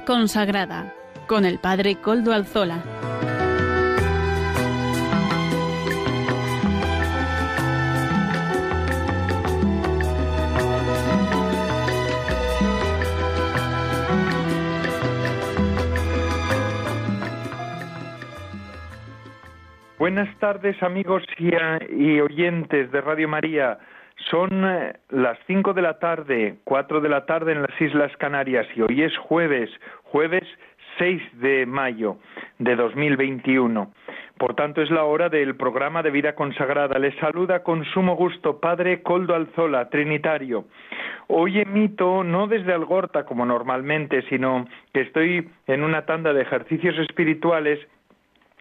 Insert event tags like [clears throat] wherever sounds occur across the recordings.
Consagrada con el Padre Coldo Alzola. Buenas tardes amigos y, oyentes de Radio María. Son eh, las cinco de la tarde, cuatro de la tarde en las Islas Canarias y hoy es jueves, jueves 6 de mayo de 2021. Por tanto, es la hora del programa de vida consagrada. Les saluda con sumo gusto Padre Coldo Alzola, Trinitario. Hoy emito no desde Algorta como normalmente, sino que estoy en una tanda de ejercicios espirituales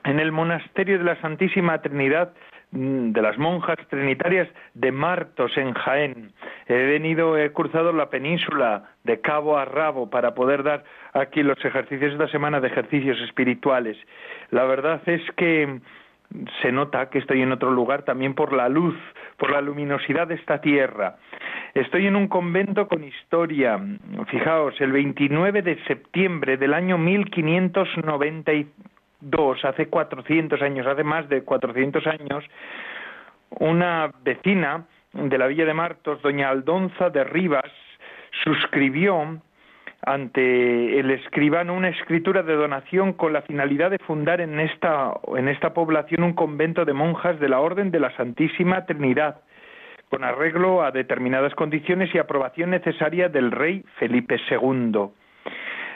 en el monasterio de la Santísima Trinidad Mm, de las monjas trinitarias de Martos en Jaén. He venido, he cruzado la península de cabo a rabo para poder dar aquí los ejercicios esta semana de ejercicios espirituales. La verdad es que se nota que estoy en otro lugar también por la luz, por la luminosidad de esta tierra. Estoy en un convento con historia. Fijaos, el 29 de septiembre del año 1590 hace 400 años, hace más de 400 años, una vecina de la Villa de Martos, doña Aldonza de Rivas, suscribió ante el escribano una escritura de donación con la finalidad de fundar en esta, en esta población un convento de monjas de la Orden de la Santísima Trinidad, con arreglo a determinadas condiciones y aprobación necesaria del rey Felipe II.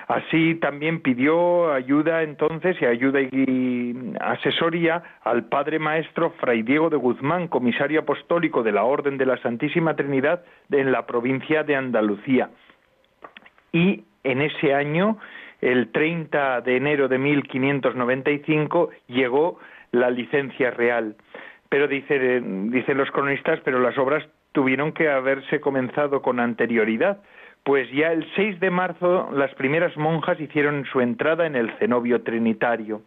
Así también pidió ayuda entonces y ayuda y asesoría al padre maestro Fray Diego de Guzmán, comisario apostólico de la Orden de la Santísima Trinidad en la provincia de Andalucía. Y en ese año, el 30 de enero de 1595, llegó la licencia real. Pero dice, dicen los cronistas, pero las obras tuvieron que haberse comenzado con anterioridad, pues ya el 6 de marzo las primeras monjas hicieron su entrada en el cenobio trinitario.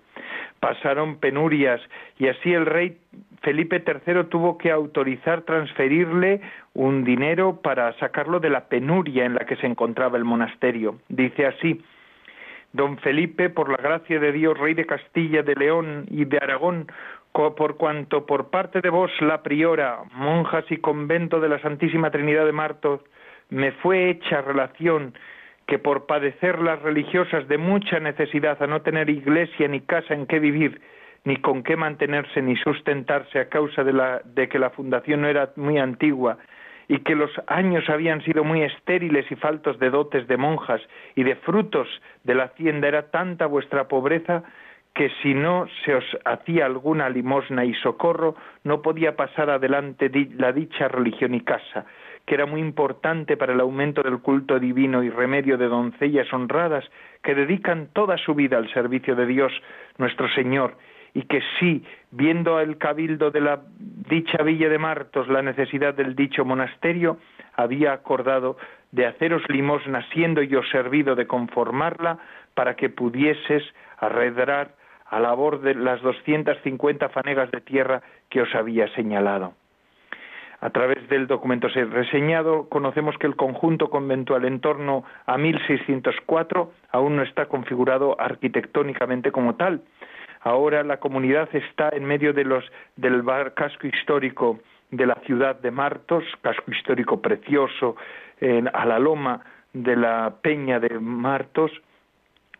Pasaron penurias y así el rey Felipe III tuvo que autorizar transferirle un dinero para sacarlo de la penuria en la que se encontraba el monasterio. Dice así, Don Felipe, por la gracia de Dios, rey de Castilla, de León y de Aragón, por cuanto por parte de vos, la priora, monjas y convento de la Santísima Trinidad de Martos, me fue hecha relación que por padecer las religiosas de mucha necesidad a no tener iglesia ni casa en que vivir, ni con qué mantenerse ni sustentarse a causa de, la, de que la fundación no era muy antigua y que los años habían sido muy estériles y faltos de dotes de monjas y de frutos de la hacienda era tanta vuestra pobreza que si no se os hacía alguna limosna y socorro no podía pasar adelante la dicha religión y casa que era muy importante para el aumento del culto divino y remedio de doncellas honradas que dedican toda su vida al servicio de Dios nuestro Señor, y que sí, viendo el cabildo de la dicha villa de Martos la necesidad del dicho monasterio, había acordado de haceros limosna, siendo yo servido de conformarla, para que pudieses arredrar a labor de las doscientas cincuenta fanegas de tierra que os había señalado. A través del documento reseñado conocemos que el conjunto conventual en torno a 1604 aún no está configurado arquitectónicamente como tal. Ahora la comunidad está en medio de los, del casco histórico de la ciudad de Martos, casco histórico precioso, a la loma de la peña de Martos,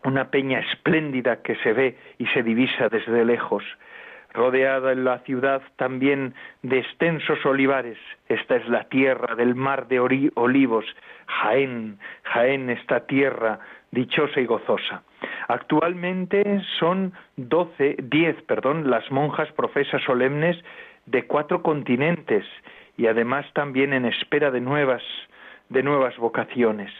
una peña espléndida que se ve y se divisa desde lejos rodeada en la ciudad también de extensos olivares. Esta es la tierra del mar de olivos, Jaén, Jaén, esta tierra dichosa y gozosa. Actualmente son doce, diez, perdón, las monjas profesas solemnes de cuatro continentes y además también en espera de nuevas, de nuevas vocaciones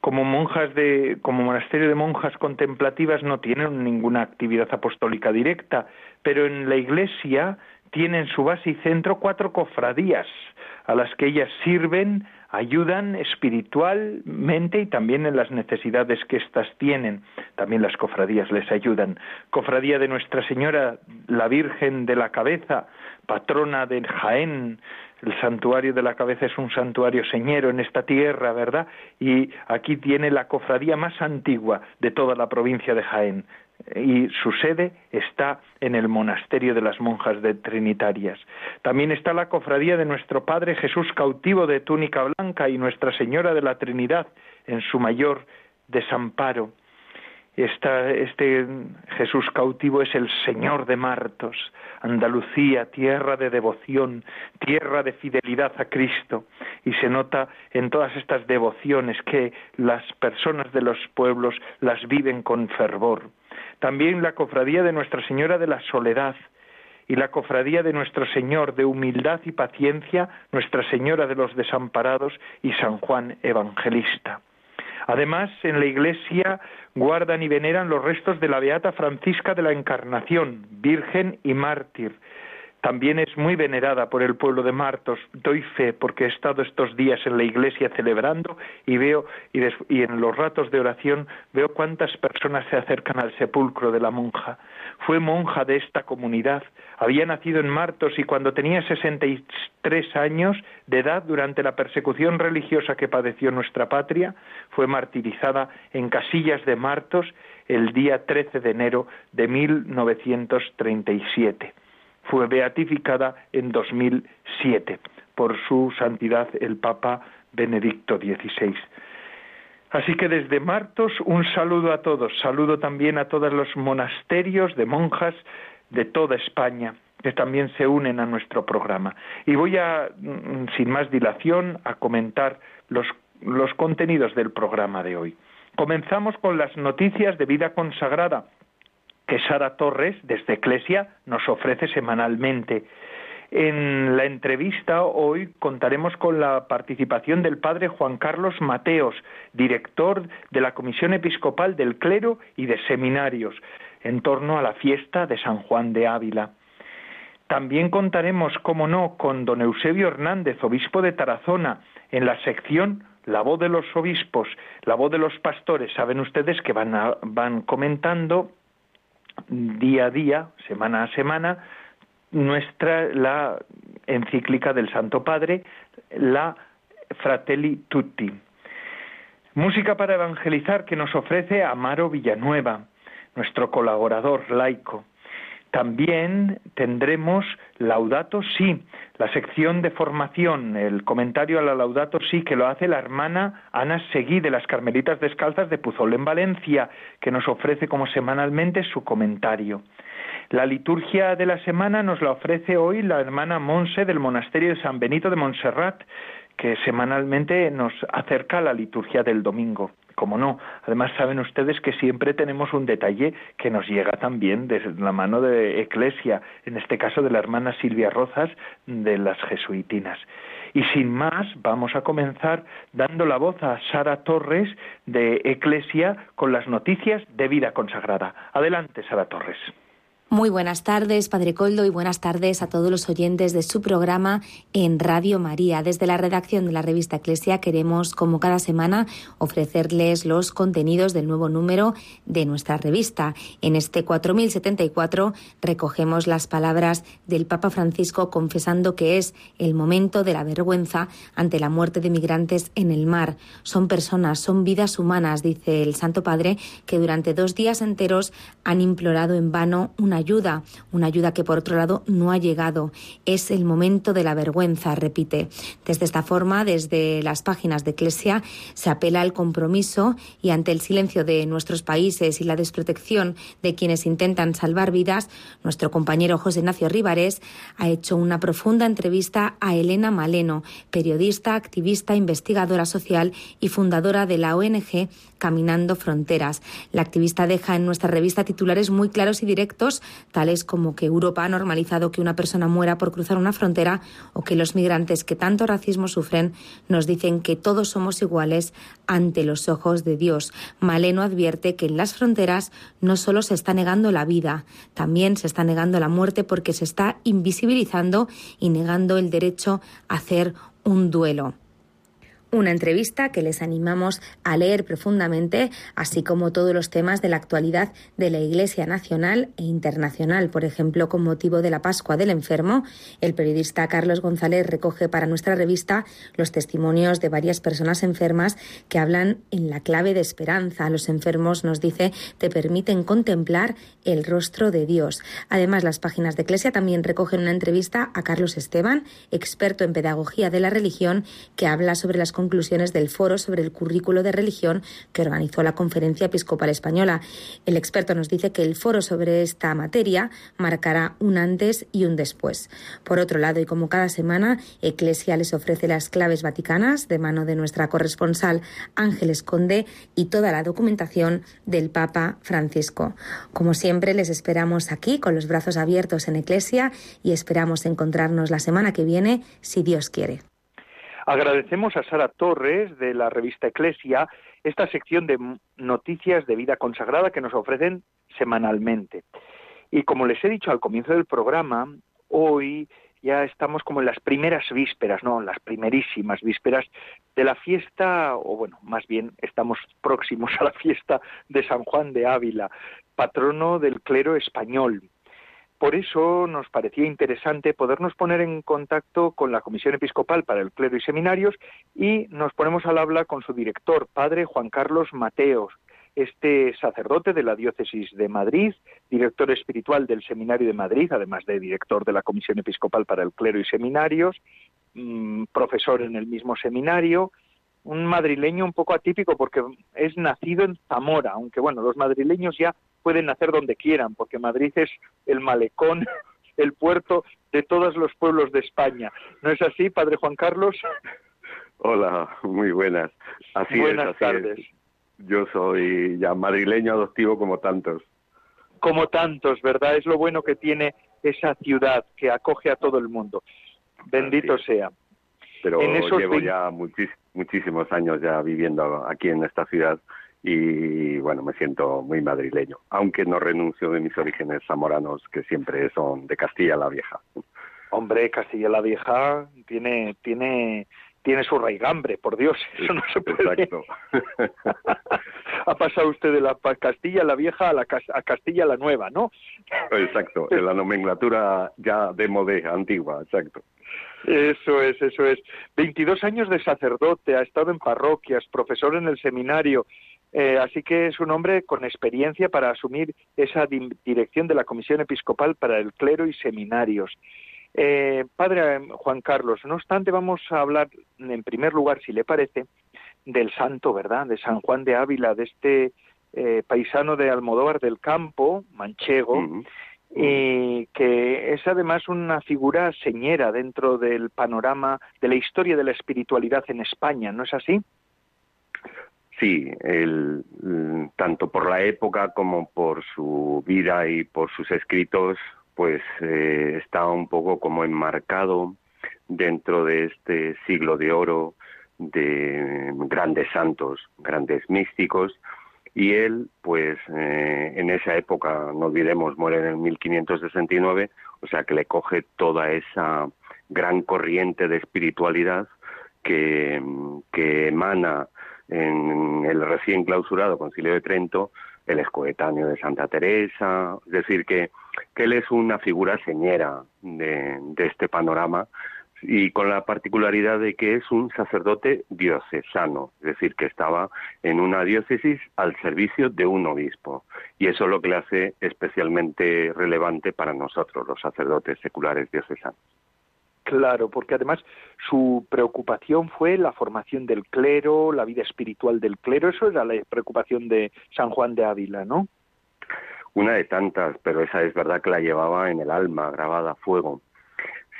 como monjas de, como monasterio de monjas contemplativas no tienen ninguna actividad apostólica directa, pero en la iglesia tienen su base y centro cuatro cofradías a las que ellas sirven, ayudan espiritualmente y también en las necesidades que éstas tienen. También las cofradías les ayudan. Cofradía de Nuestra Señora, la Virgen de la Cabeza, patrona de Jaén, el santuario de la cabeza es un santuario señero en esta tierra, ¿verdad? Y aquí tiene la cofradía más antigua de toda la provincia de Jaén y su sede está en el monasterio de las monjas de Trinitarias. También está la cofradía de nuestro Padre Jesús cautivo de túnica blanca y Nuestra Señora de la Trinidad en su mayor desamparo este Jesús cautivo es el Señor de Martos, Andalucía, tierra de devoción, tierra de fidelidad a Cristo. Y se nota en todas estas devociones que las personas de los pueblos las viven con fervor. También la cofradía de Nuestra Señora de la Soledad, y la cofradía de nuestro Señor de humildad y paciencia, Nuestra Señora de los Desamparados y San Juan Evangelista. Además, en la iglesia guardan y veneran los restos de la Beata Francisca de la Encarnación, Virgen y mártir. También es muy venerada por el pueblo de Martos. Doy fe porque he estado estos días en la iglesia celebrando y veo y, y, en los ratos de oración veo cuántas personas se acercan al sepulcro de la monja. Fue monja de esta comunidad, había nacido en Martos y cuando tenía 63 años de edad durante la persecución religiosa que padeció nuestra patria, fue martirizada en Casillas de Martos el día 13 de enero de 1937. Fue beatificada en 2007 por su santidad el Papa Benedicto XVI. Así que desde Martos un saludo a todos, saludo también a todos los monasterios de monjas de toda España que también se unen a nuestro programa. Y voy a, mm, sin más dilación, a comentar los, los contenidos del programa de hoy. Comenzamos con las noticias de vida consagrada que Sara Torres, desde Eclesia, nos ofrece semanalmente. En la entrevista hoy contaremos con la participación del padre Juan Carlos Mateos, director de la Comisión Episcopal del Clero y de Seminarios en torno a la fiesta de San Juan de Ávila. También contaremos, como no, con don Eusebio Hernández, obispo de Tarazona, en la sección La voz de los obispos, la voz de los pastores. Saben ustedes que van, van comentando día a día, semana a semana, nuestra la encíclica del Santo Padre, la Fratelli Tutti. Música para evangelizar que nos ofrece Amaro Villanueva nuestro colaborador laico. También tendremos Laudato Si, la sección de formación, el comentario a la Laudato Si que lo hace la hermana Ana Seguí de las Carmelitas Descalzas de Puzol en Valencia, que nos ofrece como semanalmente su comentario. La liturgia de la semana nos la ofrece hoy la hermana Monse del Monasterio de San Benito de Montserrat, que semanalmente nos acerca a la liturgia del domingo como no. Además, saben ustedes que siempre tenemos un detalle que nos llega también desde la mano de Eclesia, en este caso de la hermana Silvia Rozas de las Jesuitinas. Y sin más, vamos a comenzar dando la voz a Sara Torres de Eclesia con las noticias de vida consagrada. Adelante, Sara Torres. Muy buenas tardes, Padre Coldo, y buenas tardes a todos los oyentes de su programa en Radio María. Desde la redacción de la revista Eclesia queremos, como cada semana, ofrecerles los contenidos del nuevo número de nuestra revista. En este 4074 recogemos las palabras del Papa Francisco confesando que es el momento de la vergüenza ante la muerte de migrantes en el mar. Son personas, son vidas humanas, dice el Santo Padre, que durante dos días enteros han implorado en vano una ayuda, una ayuda que por otro lado no ha llegado. Es el momento de la vergüenza, repite. Desde esta forma, desde las páginas de Eclesia, se apela al compromiso y ante el silencio de nuestros países y la desprotección de quienes intentan salvar vidas, nuestro compañero José Ignacio Rivares ha hecho una profunda entrevista a Elena Maleno, periodista, activista, investigadora social y fundadora de la ONG Caminando Fronteras. La activista deja en nuestra revista titulares muy claros y directos tales como que Europa ha normalizado que una persona muera por cruzar una frontera o que los migrantes que tanto racismo sufren nos dicen que todos somos iguales ante los ojos de Dios. Maleno advierte que en las fronteras no solo se está negando la vida, también se está negando la muerte porque se está invisibilizando y negando el derecho a hacer un duelo. Una entrevista que les animamos a leer profundamente, así como todos los temas de la actualidad de la Iglesia nacional e internacional. Por ejemplo, con motivo de la Pascua del Enfermo, el periodista Carlos González recoge para nuestra revista los testimonios de varias personas enfermas que hablan en la clave de esperanza. Los enfermos, nos dice, te permiten contemplar el rostro de Dios. Además, las páginas de Iglesia también recogen una entrevista a Carlos Esteban, experto en pedagogía de la religión, que habla sobre las conclusiones del foro sobre el currículo de religión que organizó la Conferencia Episcopal Española. El experto nos dice que el foro sobre esta materia marcará un antes y un después. Por otro lado, y como cada semana, Eclesia les ofrece las claves vaticanas de mano de nuestra corresponsal Ángeles Conde y toda la documentación del Papa Francisco. Como siempre, les esperamos aquí con los brazos abiertos en Eclesia y esperamos encontrarnos la semana que viene, si Dios quiere. Agradecemos a Sara Torres de la revista Eclesia esta sección de noticias de vida consagrada que nos ofrecen semanalmente. Y como les he dicho al comienzo del programa, hoy ya estamos como en las primeras vísperas, no, las primerísimas vísperas de la fiesta, o bueno, más bien estamos próximos [laughs] a la fiesta de San Juan de Ávila, patrono del clero español. Por eso nos parecía interesante podernos poner en contacto con la Comisión Episcopal para el Clero y Seminarios y nos ponemos al habla con su director, padre Juan Carlos Mateos, este sacerdote de la Diócesis de Madrid, director espiritual del Seminario de Madrid, además de director de la Comisión Episcopal para el Clero y Seminarios, mm, profesor en el mismo seminario, un madrileño un poco atípico porque es nacido en Zamora, aunque bueno, los madrileños ya pueden nacer donde quieran, porque Madrid es el malecón, [laughs] el puerto de todos los pueblos de España. ¿No es así, Padre Juan Carlos? Hola, muy buenas. Así buenas es, tardes. Yo soy ya madrileño adoptivo como tantos. Como tantos, ¿verdad? Es lo bueno que tiene esa ciudad que acoge a todo el mundo. Bendito sea. Pero llevo ya muchísimos años ya viviendo aquí en esta ciudad y bueno, me siento muy madrileño, aunque no renuncio de mis orígenes zamoranos, que siempre son de Castilla la Vieja. Hombre, Castilla la Vieja tiene, tiene, tiene su raigambre, por Dios, [laughs] eso no se puede. Exacto. ha pasado usted de la Castilla la Vieja a, la, a Castilla la Nueva, ¿no? Exacto, en la nomenclatura ya de modé, antigua, exacto. Eso es, eso es. 22 años de sacerdote, ha estado en parroquias, profesor en el seminario, eh, así que es un hombre con experiencia para asumir esa dirección de la Comisión Episcopal para el Clero y Seminarios. Eh, padre Juan Carlos, no obstante, vamos a hablar en primer lugar, si le parece, del santo, ¿verdad? De San Juan de Ávila, de este eh, paisano de Almodóvar del Campo, manchego, y que es además una figura señera dentro del panorama de la historia de la espiritualidad en España, ¿no es así? Sí, el, tanto por la época como por su vida y por sus escritos, pues eh, está un poco como enmarcado dentro de este siglo de oro de grandes santos, grandes místicos, y él, pues eh, en esa época, no olvidemos, muere en el 1569, o sea que le coge toda esa gran corriente de espiritualidad que, que emana en el recién clausurado Concilio de Trento, el escoetáneo de Santa Teresa, es decir, que, que él es una figura señera de, de este panorama y con la particularidad de que es un sacerdote diocesano, es decir, que estaba en una diócesis al servicio de un obispo. Y eso es lo que le hace especialmente relevante para nosotros, los sacerdotes seculares diocesanos. Claro, porque además su preocupación fue la formación del clero, la vida espiritual del clero, eso era la preocupación de San Juan de Ávila, ¿no? Una de tantas, pero esa es verdad que la llevaba en el alma, grabada a fuego.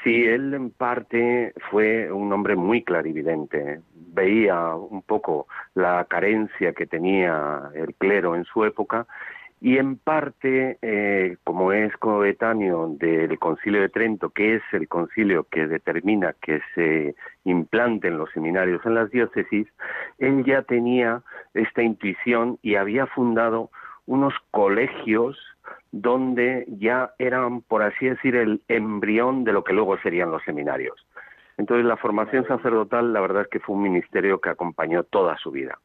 Sí, él en parte fue un hombre muy clarividente, veía un poco la carencia que tenía el clero en su época y en parte, eh, como es coetáneo del Concilio de Trento, que es el concilio que determina que se implanten los seminarios en las diócesis, él ya tenía esta intuición y había fundado unos colegios donde ya eran, por así decir, el embrión de lo que luego serían los seminarios. Entonces la formación sacerdotal, la verdad es que fue un ministerio que acompañó toda su vida.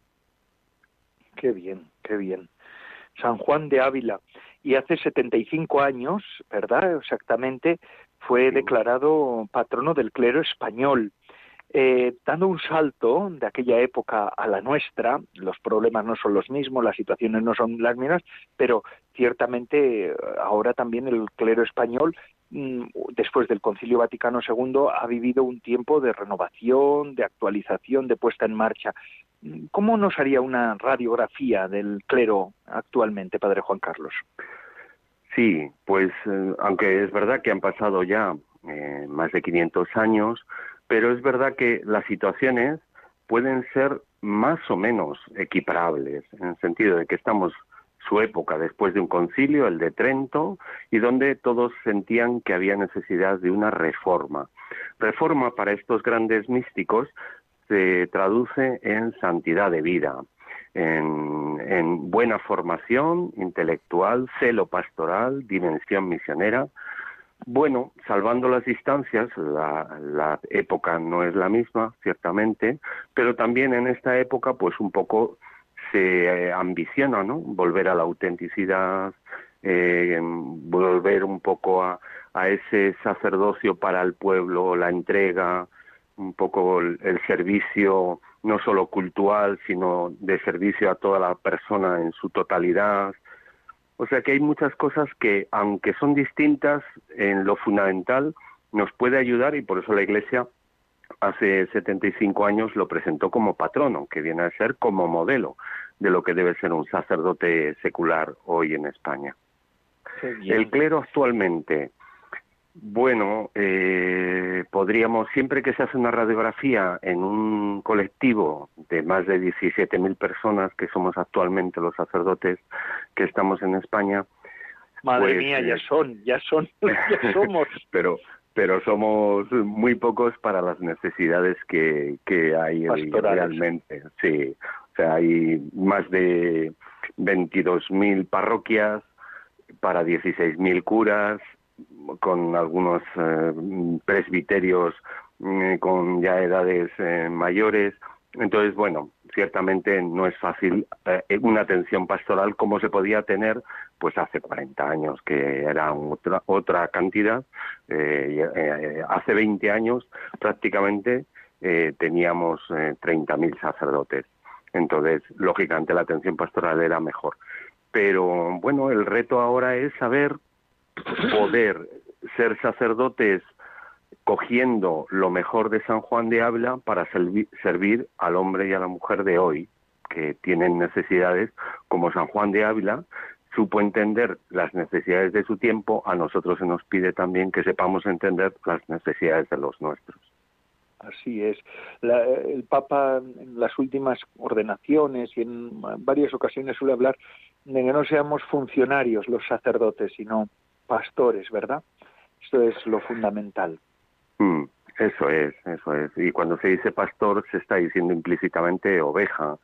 Qué bien, qué bien. San Juan de Ávila. Y hace 75 años, ¿verdad? Exactamente, fue declarado patrono del clero español. Eh, dando un salto de aquella época a la nuestra, los problemas no son los mismos, las situaciones no son las mismas, pero ciertamente eh, ahora también el clero español, después del Concilio Vaticano II, ha vivido un tiempo de renovación, de actualización, de puesta en marcha. Mm, ¿Cómo nos haría una radiografía del clero actualmente, Padre Juan Carlos? Sí, pues eh, aunque es verdad que han pasado ya más de 500 años, pero es verdad que las situaciones pueden ser más o menos equiparables, en el sentido de que estamos su época después de un concilio, el de Trento, y donde todos sentían que había necesidad de una reforma. Reforma para estos grandes místicos se traduce en santidad de vida, en, en buena formación intelectual, celo pastoral, dimensión misionera, bueno, salvando las distancias, la, época no es la misma, ciertamente, pero también en esta época, pues un poco se eh, ambiciona, ¿no? Volver a la autenticidad, eh, volver un poco a, ese sacerdocio para el pueblo, la entrega, un poco el servicio no solo cultural, sino de servicio a toda la persona en su totalidad, o sea que hay muchas cosas que, aunque son distintas en lo fundamental, nos puede ayudar y por eso la Iglesia hace 75 años lo presentó como patrono, que viene a ser como modelo de lo que debe ser un sacerdote secular hoy en España. El clero actualmente bueno, eh, podríamos, siempre que se hace una radiografía en un colectivo de más de 17.000 personas, que somos actualmente los sacerdotes que estamos en España. Madre pues, mía, ya eh, son, ya son, [laughs] ya somos. [laughs] pero, pero somos muy pocos para las necesidades que, que hay realmente. Sí, o sea, hay más de 22.000 parroquias para 16.000 curas, con algunos eh, presbiterios mm, con ya edades eh, mayores. Entonces, bueno, ciertamente no es fácil eh, una atención pastoral como se podía tener pues hace 40 años, que era otra, otra cantidad. hace 20 años prácticamente teníamos 30.000 sacerdotes. Entonces, lógicamente, la atención pastoral era mejor. Pero bueno, el reto ahora es saber poder ser sacerdotes cogiendo lo mejor de San Juan de Ávila para servir al hombre y a la mujer de hoy, que tienen necesidades, como San Juan de Ávila supo entender las necesidades de su tiempo, a nosotros se nos pide también que sepamos entender las necesidades de los nuestros. Así es. el Papa en las últimas ordenaciones y en varias ocasiones suele hablar de que no seamos funcionarios los sacerdotes, sino pastores, ¿verdad? Esto es lo fundamental. Mm, eso es, eso es. Y cuando se dice pastor se está diciendo implícitamente oveja.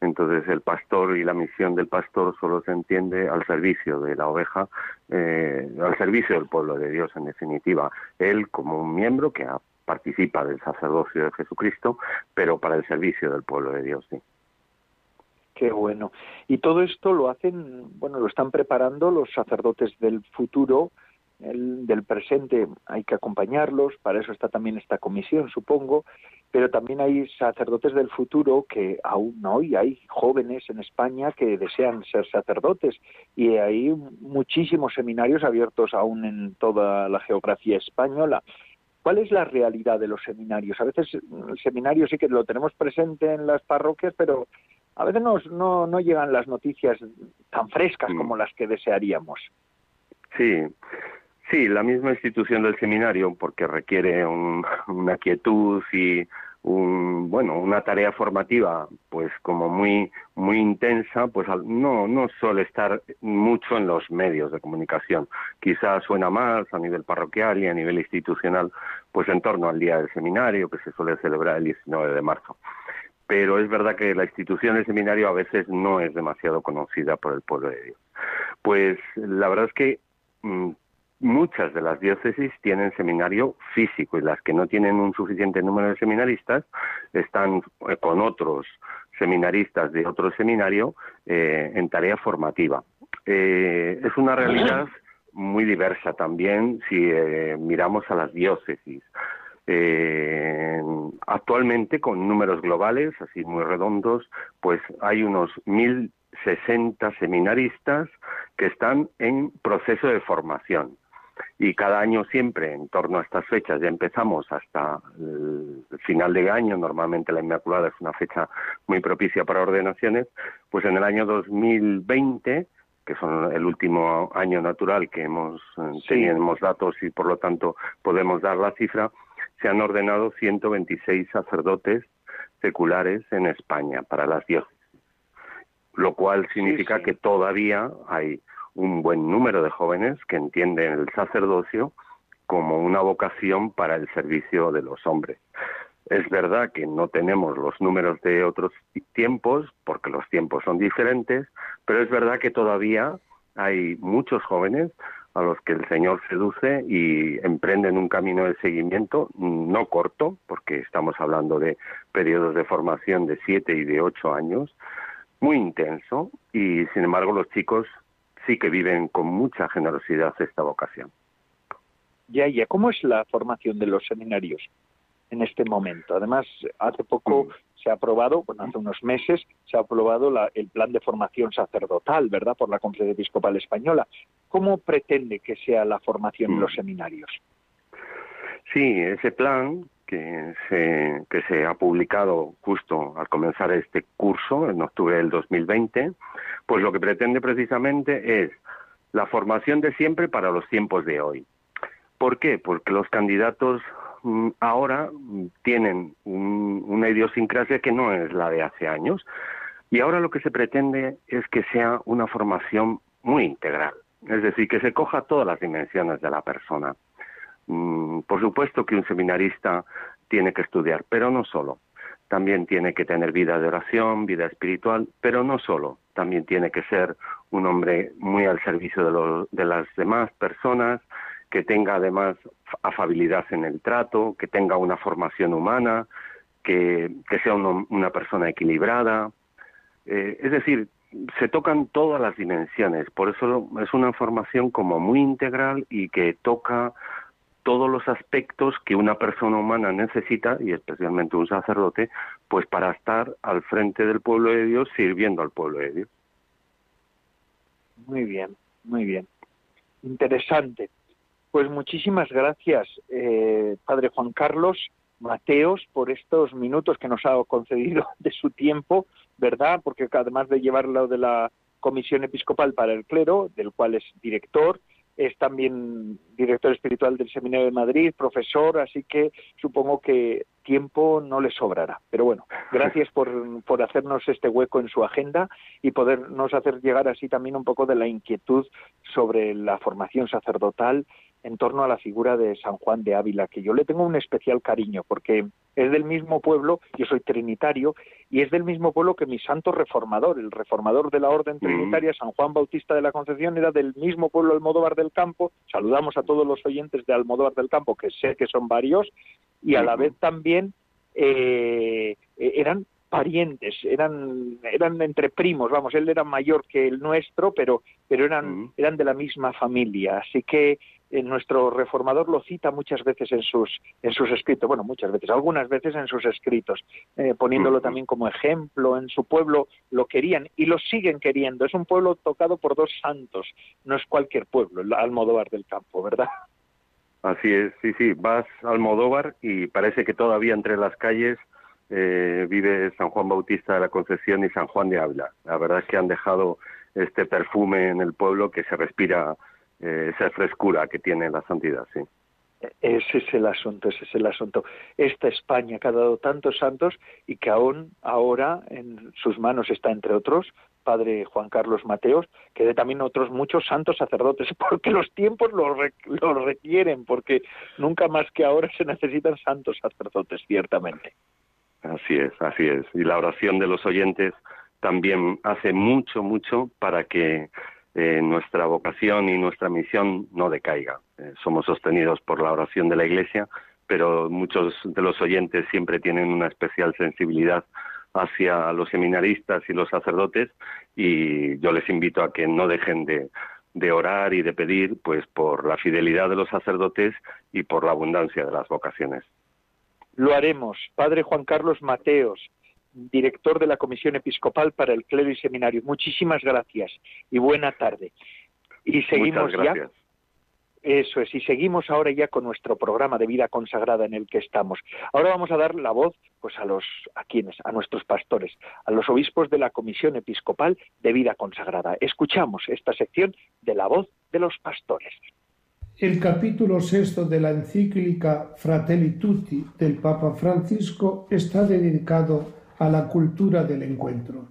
Entonces el pastor y la misión del pastor solo se entiende al servicio de la oveja, eh, al servicio del pueblo de Dios en definitiva. Él como un miembro que participa del sacerdocio de Jesucristo, pero para el servicio del pueblo de Dios, sí. Qué bueno. Y todo esto lo hacen, bueno, lo están preparando los sacerdotes del futuro, el, del presente hay que acompañarlos, para eso está también esta comisión, supongo, pero también hay sacerdotes del futuro que aún hoy hay jóvenes en España que desean ser sacerdotes y hay muchísimos seminarios abiertos aún en toda la geografía española. ¿Cuál es la realidad de los seminarios? A veces el seminario sí que lo tenemos presente en las parroquias, pero a veces no, no, llegan las noticias tan frescas como mm. las que desearíamos. Sí, sí, la misma institución del seminario, porque requiere una quietud y un, bueno, una tarea formativa, pues como muy, muy intensa, pues no, no suele estar mucho en los medios de comunicación. Quizás suena más a nivel parroquial y a nivel institucional, pues en torno al día del seminario, que se suele celebrar el 19 de marzo pero es verdad que la institución del seminario a veces no es demasiado conocida por el pueblo de Dios. Pues la verdad es que mm, muchas de las diócesis tienen seminario físico y las que no tienen un suficiente número de seminaristas están eh, con otros seminaristas de otro seminario eh, en tarea formativa. Eh, es una realidad muy diversa también si miramos a las diócesis. actualmente, con números globales, así muy redondos, pues hay unos 1.060 seminaristas que están en proceso de formación y cada año siempre en torno a estas fechas ya empezamos hasta el final de año normalmente la Inmaculada es una fecha muy propicia para ordenaciones pues en el año 2020 que son el último año natural que hemos eh, tenemos datos y por lo tanto podemos dar la cifra se han ordenado 126 sacerdotes seculares en España para las diócesis. Lo cual significa que todavía hay un buen número de jóvenes que entienden el sacerdocio como una vocación para el servicio de los hombres. Es verdad que no tenemos los números de otros tiempos, porque los tiempos son diferentes, pero es verdad que todavía hay muchos jóvenes a los que el Señor seduce y emprenden un camino de seguimiento no corto, porque estamos hablando de periodos de formación de siete y de ocho años, muy intenso, y sin embargo los chicos sí que viven con mucha generosidad esta vocación. Ya, ya, ¿cómo es la formación de los seminarios en este momento? Además, hace poco mm. se ha aprobado, bueno, hace unos meses se ha aprobado el plan de formación sacerdotal, ¿verdad?, por la Conferencia Episcopal Española. ¿Cómo pretende que sea la formación en los mm. seminarios? Sí, ese plan que se, que se ha publicado justo al comenzar este curso, en octubre del 2020, pues lo que pretende precisamente es la formación de siempre para los tiempos de hoy. ¿Por qué? Porque los candidatos mm, ahora tienen una idiosincrasia que no es la de hace años y ahora lo que se pretende es que sea una formación muy integral, es decir, que se coja todas las dimensiones de la persona. Mm, por supuesto que un seminarista tiene que estudiar, pero no solo. También tiene que tener vida de oración, vida espiritual, pero no solo. También tiene que ser un hombre muy al servicio de, las demás personas, que tenga además afabilidad en el trato, que tenga una formación humana, que, sea una persona equilibrada. Eh, es decir, se tocan todas las dimensiones, por eso es una formación como muy integral y que toca todos los aspectos que una persona humana necesita, y especialmente un sacerdote, pues para estar al frente del pueblo de Dios, sirviendo al pueblo de Dios. Muy bien, muy bien. Interesante. Pues muchísimas gracias, eh, Padre Juan Carlos Mateos, por estos minutos que nos ha concedido [laughs] de su tiempo, ¿verdad? Porque además de llevarlo de la Comisión Episcopal para el Clero, del cual es director, es también director espiritual del Seminario de Madrid, profesor, así que supongo que tiempo no le sobrará. Pero bueno, [laughs] gracias por, por hacernos este hueco en su agenda y podernos hacer llegar así también un poco de la inquietud sobre la formación sacerdotal en torno a la figura de San Juan de Ávila, que yo le tengo un especial cariño, porque es del mismo pueblo, yo soy trinitario, y es del mismo pueblo que mi santo reformador, el reformador de la Orden mm. Trinitaria, San Juan Bautista de la Concepción, era del mismo pueblo Almodóvar del Campo. Saludamos a todos los oyentes de Almodóvar del Campo, que sé que son varios, y a la vez también eh, eran parientes, eran, eran entre primos, vamos, él era mayor que el nuestro, pero, pero eran, eran de la misma familia. Así que eh, nuestro reformador lo cita muchas veces en sus, en sus escritos, bueno, muchas veces, algunas veces en sus escritos, eh, poniéndolo también como ejemplo. En su pueblo lo querían y lo siguen queriendo. Es un pueblo tocado por dos santos, no es cualquier pueblo, el Almodóvar del Campo, ¿verdad? Así es, sí, sí, vas a Almodóvar y parece que todavía entre las calles eh, vive San Juan Bautista de la Concepción y San Juan de Ávila. La verdad es que han dejado este perfume en el pueblo que se respira eh, esa frescura que tiene la santidad, sí. Ese es el asunto, ese es el asunto. Esta España que ha dado tantos santos y que aún ahora en sus manos está, entre otros, Padre Juan Carlos Mateos, que de también otros muchos santos sacerdotes, [laughs] porque los tiempos lo, lo requieren, porque nunca más que ahora se necesitan santos sacerdotes, ciertamente. Así es, así es. Y la oración de los oyentes también hace mucho, mucho para que eh, nuestra vocación y nuestra misión no decaiga. Eh, somos sostenidos por la oración de la Iglesia, pero muchos de los oyentes siempre tienen una especial sensibilidad hacia los seminaristas y los sacerdotes y yo les invito a que no dejen de, de orar y de pedir pues por la fidelidad de los sacerdotes y por la abundancia de las vocaciones. Lo haremos. Padre Juan Carlos Mateos, director de la Comisión Episcopal para el Clero y Seminario. Muchísimas gracias y buena tarde. Y seguimos ya. Eso es, y seguimos ahora ya con nuestro programa de vida consagrada en el que estamos. Ahora vamos a dar la voz pues a los a quienes, a nuestros pastores, a los obispos de la Comisión Episcopal de Vida Consagrada. Escuchamos esta sección de la voz de los pastores. El capítulo sexto de la encíclica Fratelli Tutti del Papa Francisco está dedicado a la cultura del encuentro.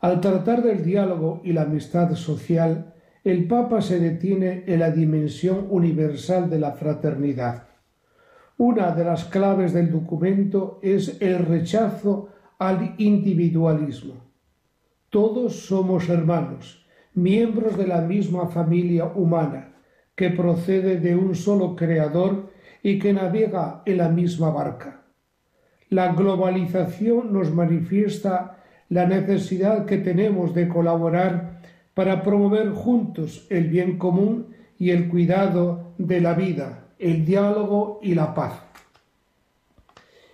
Al tratar del diálogo y la amistad social, el Papa se detiene en la dimensión universal de la fraternidad. Una de las claves del documento es el rechazo al individualismo. Todos somos hermanos, miembros de la misma familia humana, que procede de un solo creador y que navega en la misma barca. La globalización nos manifiesta la necesidad que tenemos de colaborar para promover juntos el bien común y el cuidado de la vida, el diálogo y la paz.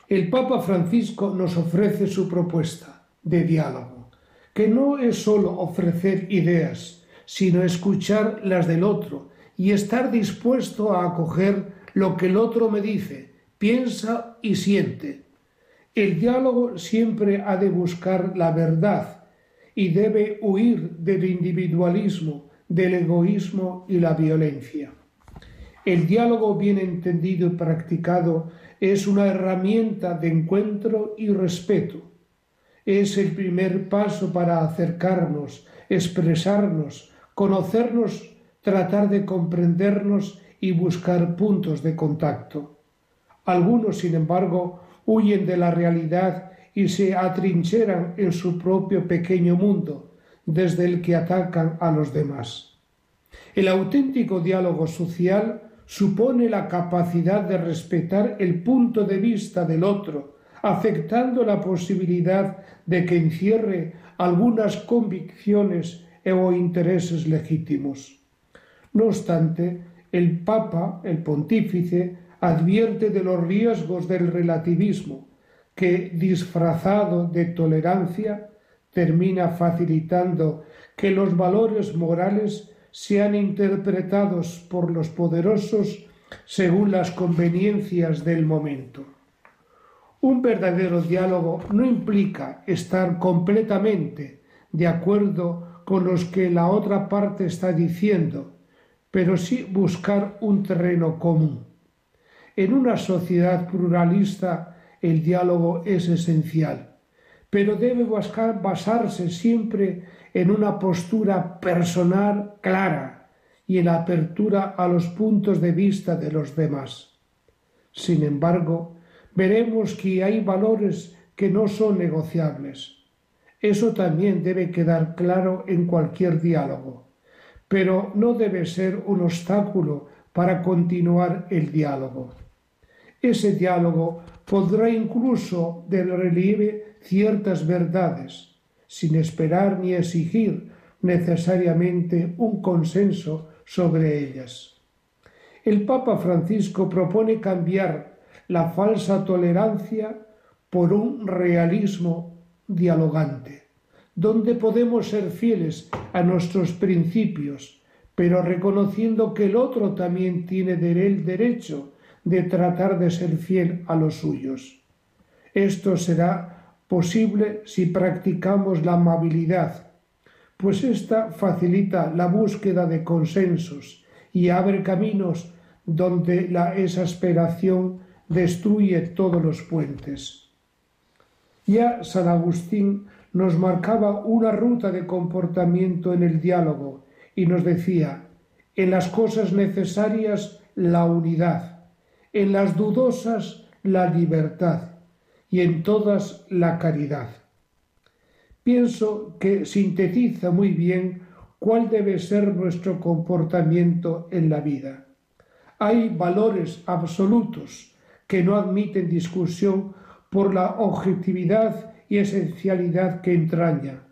El Papa Francisco nos ofrece su propuesta de diálogo, que no es sólo ofrecer ideas, sino escuchar las del otro y estar dispuesto a acoger lo que el otro me dice, piensa y siente, el diálogo siempre ha de buscar la verdad y debe huir del individualismo, del egoísmo y la violencia. El diálogo bien entendido y practicado es una herramienta de encuentro y respeto. Es el primer paso para acercarnos, expresarnos, conocernos, tratar de comprendernos y buscar puntos de contacto. Algunos, sin embargo, huyen de la realidad y se atrincheran en su propio pequeño mundo, desde el que atacan a los demás. El auténtico diálogo social supone la capacidad de respetar el punto de vista del otro, aceptando la posibilidad de que encierre algunas convicciones o intereses legítimos. No obstante, el Papa, el pontífice, advierte de los riesgos del relativismo, que, disfrazado de tolerancia, termina facilitando que los valores morales sean interpretados por los poderosos según las conveniencias del momento. Un verdadero diálogo no implica estar completamente de acuerdo con los que la otra parte está diciendo, pero sí buscar un terreno común. En una sociedad pluralista el diálogo es esencial, pero debe basarse siempre en una postura personal clara y en la apertura a los puntos de vista de los demás. Sin embargo, veremos que hay valores que no son negociables. Eso también debe quedar claro en cualquier diálogo, pero no debe ser un obstáculo para continuar el diálogo. Ese diálogo podrá incluso del relieve ciertas verdades, sin esperar ni exigir necesariamente un consenso sobre ellas. El Papa Francisco propone cambiar la falsa tolerancia por un realismo dialogante, donde podemos ser fieles a nuestros principios, pero reconociendo que el otro también tiene el derecho de tratar de ser fiel a los suyos. Esto será posible si practicamos la amabilidad, pues ésta facilita la búsqueda de consensos y abre caminos donde la exasperación destruye todos los puentes. Ya San Agustín nos marcaba una ruta de comportamiento en el diálogo y nos decía, en las cosas necesarias la unidad, en las dudosas la libertad y en todas la caridad. Pienso que sintetiza muy bien cuál debe ser nuestro comportamiento en la vida. Hay valores absolutos que no admiten discusión por la objetividad y esencialidad que entraña,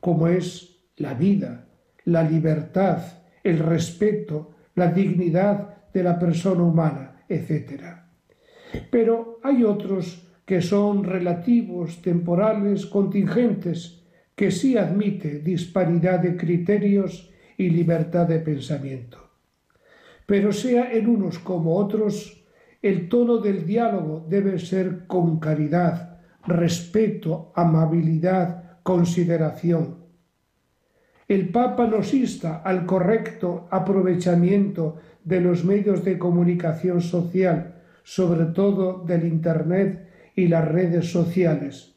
como es la vida, la libertad, el respeto, la dignidad de la persona humana, etc. Pero hay otros que son relativos, temporales, contingentes, que sí admite disparidad de criterios y libertad de pensamiento. Pero sea en unos como otros, el tono del diálogo debe ser con caridad, respeto, amabilidad, consideración. El Papa nos insta al correcto aprovechamiento de los medios de comunicación social, sobre todo del Internet y las redes sociales,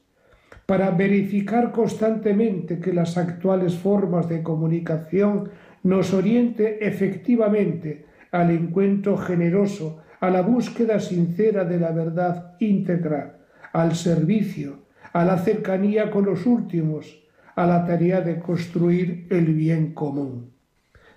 para verificar constantemente que las actuales formas de comunicación nos oriente efectivamente al encuentro generoso, a la búsqueda sincera de la verdad íntegra, al servicio, a la cercanía con los últimos, a la tarea de construir el bien común.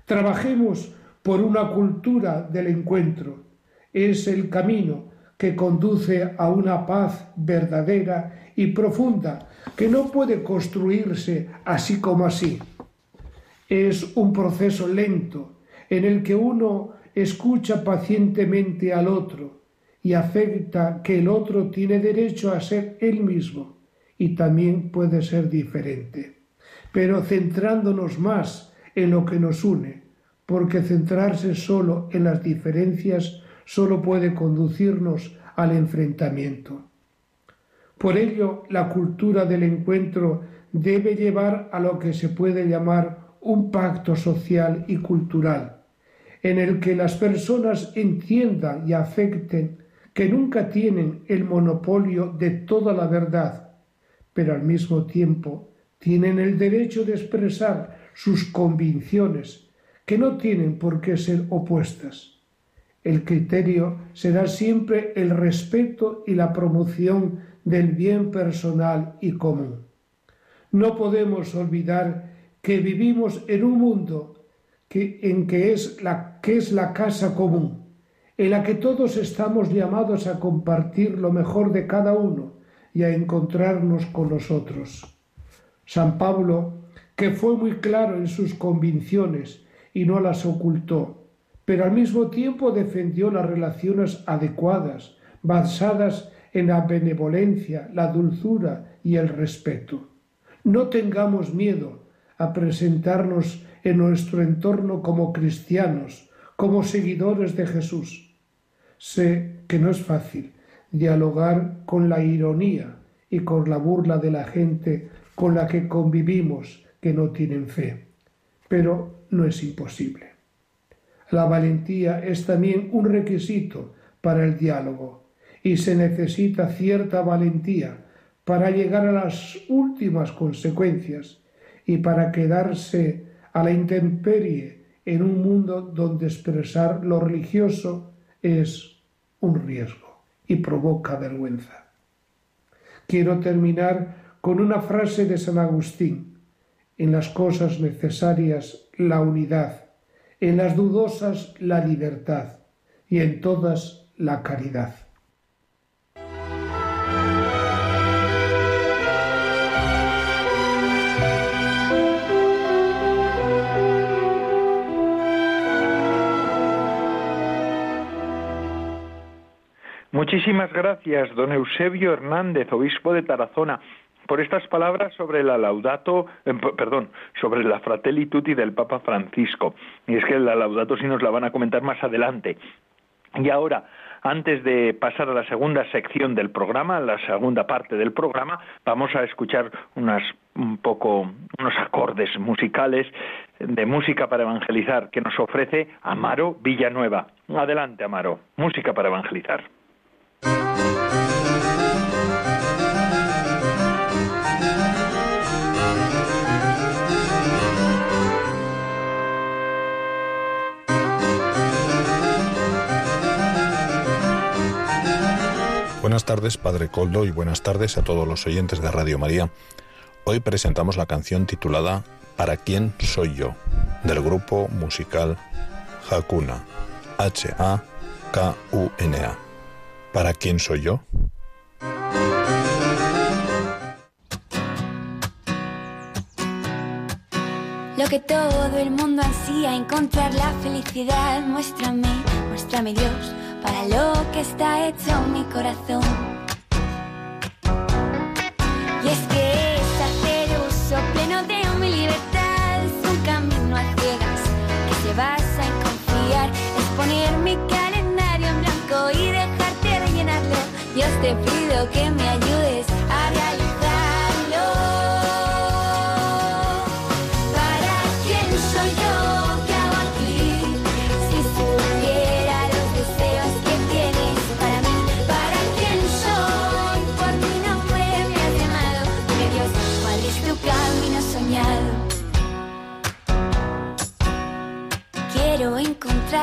Trabajemos por una cultura del encuentro. Es el camino que conduce a una paz verdadera y profunda que no puede construirse así como así. Es un proceso lento en el que uno escucha pacientemente al otro y acepta que el otro tiene derecho a ser él mismo y también puede ser diferente, pero centrándonos más en lo que nos une, porque centrarse solo en las diferencias solo puede conducirnos al enfrentamiento. Por ello, la cultura del encuentro debe llevar a lo que se puede llamar un pacto social y cultural, en el que las personas entiendan y afecten que nunca tienen el monopolio de toda la verdad, pero al mismo tiempo tienen el derecho de expresar sus convicciones, que no tienen por qué ser opuestas. El criterio será siempre el respeto y la promoción del bien personal y común. No podemos olvidar que vivimos en un mundo que, en que es, la, que es la casa común, en la que todos estamos llamados a compartir lo mejor de cada uno y a encontrarnos con los otros. San Pablo, que fue muy claro en sus convicciones y no las ocultó, pero al mismo tiempo defendió las relaciones adecuadas, basadas en la benevolencia, la dulzura y el respeto. No tengamos miedo a presentarnos en nuestro entorno como cristianos, como seguidores de Jesús. Sé que no es fácil dialogar con la ironía y con la burla de la gente con la que convivimos que no tienen fe, pero no es imposible. La valentía es también un requisito para el diálogo y se necesita cierta valentía para llegar a las últimas consecuencias y para quedarse a la intemperie en un mundo donde expresar lo religioso es un riesgo y provoca vergüenza. Quiero terminar con una frase de San Agustín. En las cosas necesarias la unidad, en las dudosas la libertad y en todas la caridad. Muchísimas gracias, don Eusebio Hernández, obispo de Tarazona, por estas palabras sobre la laudato, eh, perdón, sobre la fratelli tutti del Papa Francisco. Y es que la laudato sí nos la van a comentar más adelante. Y ahora, antes de pasar a la segunda sección del programa, la segunda parte del programa, vamos a escuchar unas un poco unos acordes musicales de música para evangelizar que nos ofrece Amaro Villanueva. Adelante, Amaro, música para evangelizar. Buenas tardes, Padre Coldo, y buenas tardes a todos los oyentes de Radio María. Hoy presentamos la canción titulada ¿Para quién soy yo? del grupo musical Hakuna, H-A-K-U-N-A. ¿Para quién soy yo? Lo que todo el mundo ansía, encontrar la felicidad. Muéstrame, muéstrame Dios, para lo que está hecho mi corazón. Y es que es hacer uso pleno de mi libertad. Es un camino a ciegas que se basa en confiar. Es poner mi calendario en blanco y dejarte rellenarlo. Dios te pido que me ayudes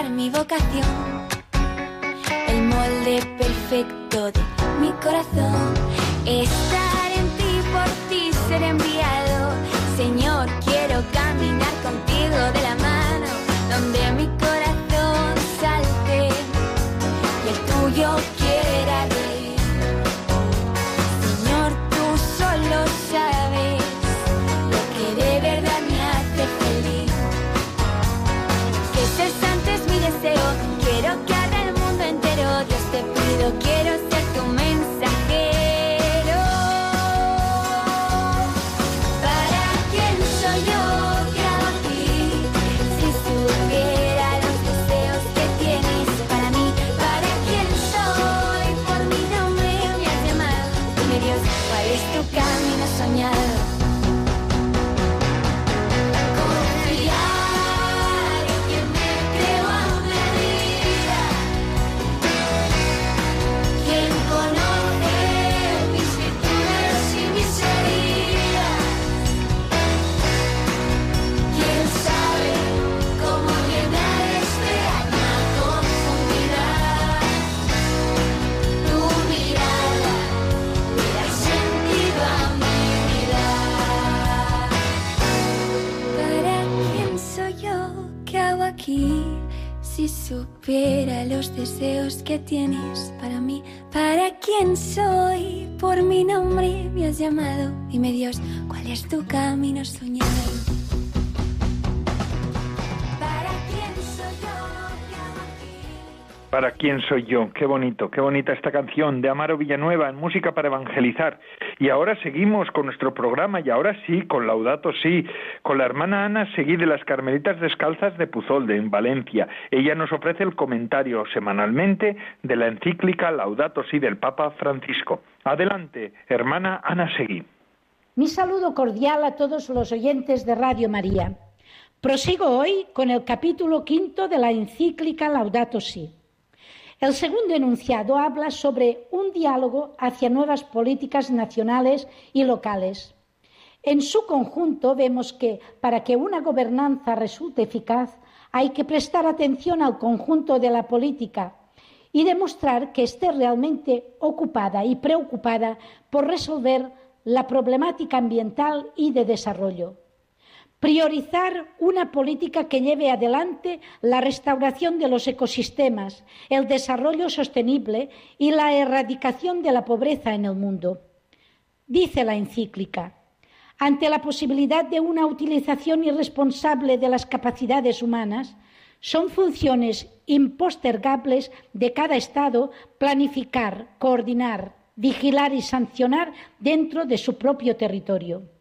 mi vocación, el molde perfecto de mi corazón. Estar supiera los deseos que tienes para mí, ¿para quién soy? Por mi nombre me has llamado. Dime Dios, ¿cuál es tu camino soñado? ¿Para quién soy yo? Qué bonito, qué bonita esta canción de Amaro Villanueva en Música para Evangelizar. Y ahora seguimos con nuestro programa y ahora sí, con Laudato sí, con la hermana Ana Seguí de las Carmelitas Descalzas de Puzolde, en Valencia. Ella nos ofrece el comentario semanalmente de la encíclica Laudato sí del Papa Francisco. Adelante, hermana Ana Seguí. Mi saludo cordial a todos los oyentes de Radio María. Prosigo hoy con el capítulo quinto de la encíclica Laudato Si. El segundo enunciado habla sobre un diálogo hacia nuevas políticas nacionales y locales. En su conjunto vemos que para que una gobernanza resulte eficaz hay que prestar atención al conjunto de la política y demostrar que esté realmente ocupada y preocupada por resolver la problemática ambiental y de desarrollo. Priorizar una política que lleve adelante la restauración de los ecosistemas, el desarrollo sostenible y la erradicación de la pobreza en el mundo. Dice la encíclica, ante la posibilidad de una utilización irresponsable de las capacidades humanas, son funciones impostergables de cada Estado planificar, coordinar, vigilar y sancionar dentro de su propio territorio.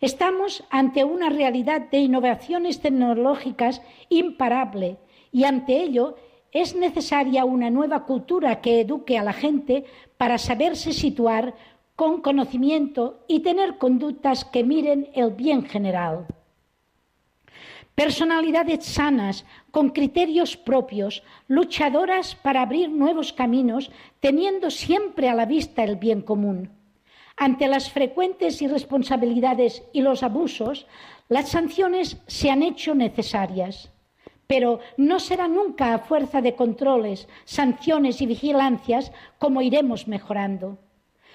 Estamos ante una realidad de innovaciones tecnológicas imparable y ante ello es necesaria una nueva cultura que eduque a la gente para saberse situar con conocimiento y tener conductas que miren el bien general. Personalidades sanas, con criterios propios, luchadoras para abrir nuevos caminos, teniendo siempre a la vista el bien común. Ante las frecuentes irresponsabilidades y los abusos, las sanciones se han hecho necesarias. Pero no será nunca a fuerza de controles, sanciones y vigilancias como iremos mejorando.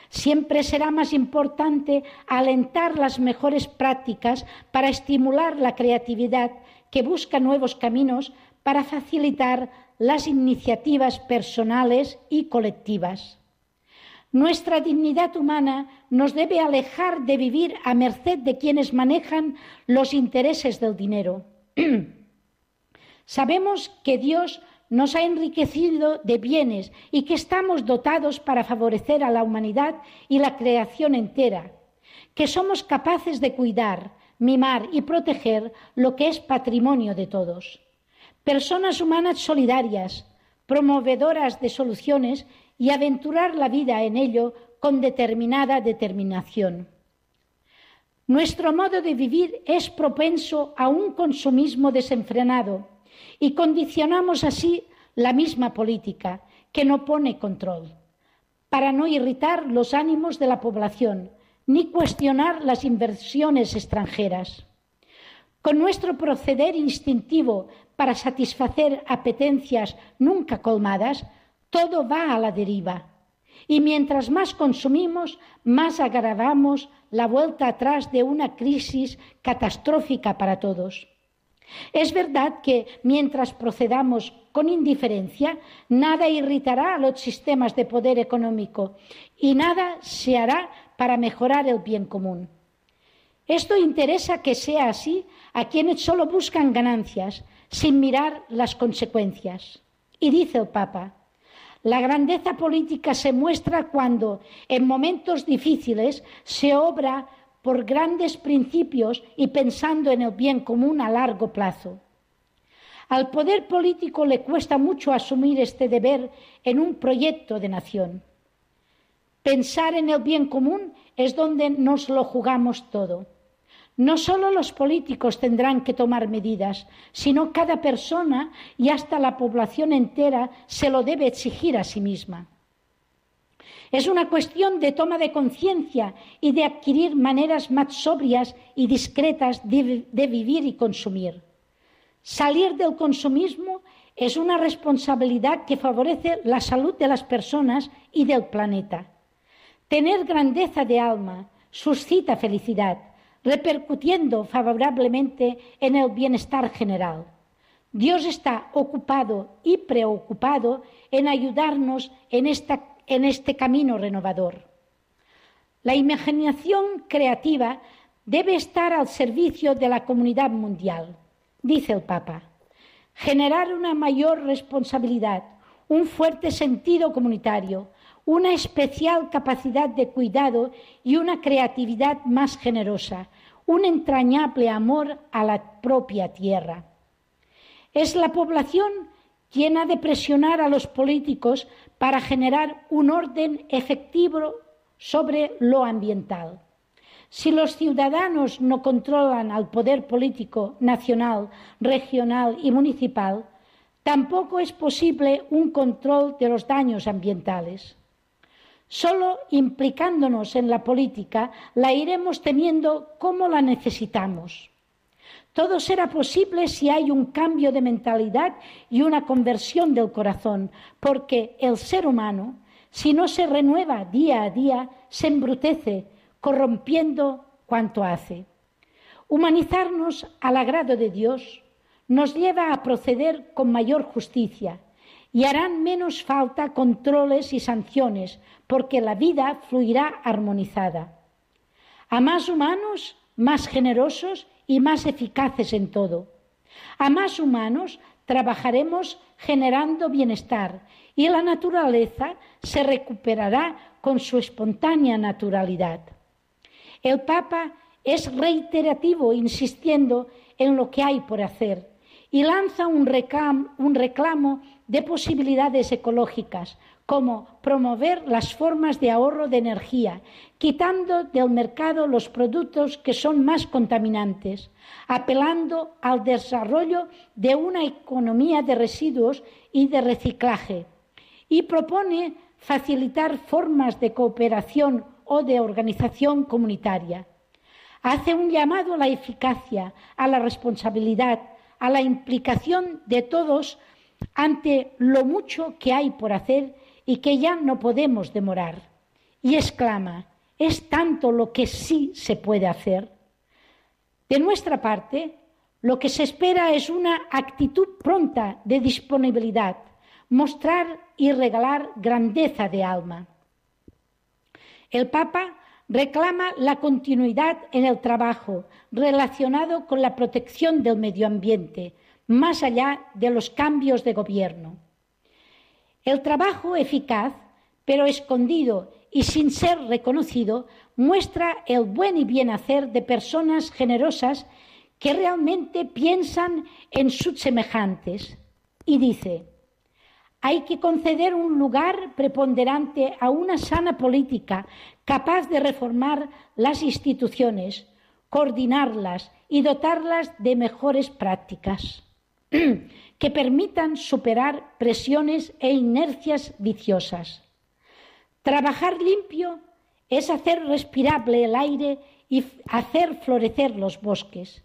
Siempre será más importante alentar las mejores prácticas para estimular la creatividad que busca nuevos caminos para facilitar las iniciativas personales y colectivas. Nuestra dignidad humana nos debe alejar de vivir a merced de quienes manejan los intereses del dinero. [clears throat] Sabemos que Dios nos ha enriquecido de bienes y que estamos dotados para favorecer a la humanidad y la creación entera, que somos capaces de cuidar, mimar y proteger lo que es patrimonio de todos. Personas humanas solidarias, promovedoras de soluciones y aventurar la vida en ello con determinada determinación. Nuestro modo de vivir es propenso a un consumismo desenfrenado y condicionamos así la misma política, que no pone control, para no irritar los ánimos de la población ni cuestionar las inversiones extranjeras. Con nuestro proceder instintivo para satisfacer apetencias nunca colmadas, todo va a la deriva. Y mientras más consumimos, más agravamos la vuelta atrás de una crisis catastrófica para todos. Es verdad que mientras procedamos con indiferencia, nada irritará a los sistemas de poder económico y nada se hará para mejorar el bien común. Esto interesa que sea así a quienes solo buscan ganancias, sin mirar las consecuencias. Y dice el Papa, la grandeza política se muestra cuando, en momentos difíciles, se obra por grandes principios y pensando en el bien común a largo plazo. Al poder político le cuesta mucho asumir este deber en un proyecto de nación. Pensar en el bien común es donde nos lo jugamos todo. No solo los políticos tendrán que tomar medidas, sino cada persona y hasta la población entera se lo debe exigir a sí misma. Es una cuestión de toma de conciencia y de adquirir maneras más sobrias y discretas de, vivir y consumir. Salir del consumismo es una responsabilidad que favorece la salud de las personas y del planeta. Tener grandeza de alma suscita felicidad, repercutiendo favorablemente en el bienestar general. Dios está ocupado y preocupado en ayudarnos en este camino renovador. La imaginación creativa debe estar al servicio de la comunidad mundial, dice el Papa. Generar una mayor responsabilidad, un fuerte sentido comunitario, una especial capacidad de cuidado y una creatividad más generosa, un entrañable amor a la propia tierra. Es la población quien ha de presionar a los políticos para generar un orden efectivo sobre lo ambiental. Si los ciudadanos no controlan al poder político nacional, regional y municipal, tampoco es posible un control de los daños ambientales. Solo implicándonos en la política la iremos teniendo como la necesitamos. Todo será posible si hay un cambio de mentalidad y una conversión del corazón, porque el ser humano, si no se renueva día a día, se embrutece, corrompiendo cuanto hace. Humanizarnos al agrado de Dios nos lleva a proceder con mayor justicia y harán menos falta controles y sanciones, porque la vida fluirá armonizada. A más humanos, más generosos y más eficaces en todo. A más humanos trabajaremos generando bienestar y la naturaleza se recuperará con su espontánea naturalidad. El Papa es reiterativo insistiendo en lo que hay por hacer y lanza un reclamo, un reclamo de posibilidades ecológicas, como promover las formas de ahorro de energía, quitando del mercado los productos que son más contaminantes, apelando al desarrollo de una economía de residuos y de reciclaje, y propone facilitar formas de cooperación o de organización comunitaria. Hace un llamado a la eficacia, a la responsabilidad, a la implicación de todos ante lo mucho que hay por hacer y que ya no podemos demorar. Y exclama, es tanto lo que sí se puede hacer. De nuestra parte, Lo que se espera es una actitud pronta de disponibilidad, mostrar y regalar grandeza de alma. El Papa reclama la continuidad en el trabajo relacionado con la protección del medio ambiente, más allá de los cambios de gobierno. El trabajo eficaz, pero escondido y sin ser reconocido, muestra el buen y bien hacer de personas generosas que realmente piensan en sus semejantes. Y dice, hay que conceder un lugar preponderante a una sana política capaz de reformar las instituciones, coordinarlas y dotarlas de mejores prácticas [clears throat] que permitan superar presiones e inercias viciosas. Trabajar limpio es hacer respirable el aire y hacer florecer los bosques.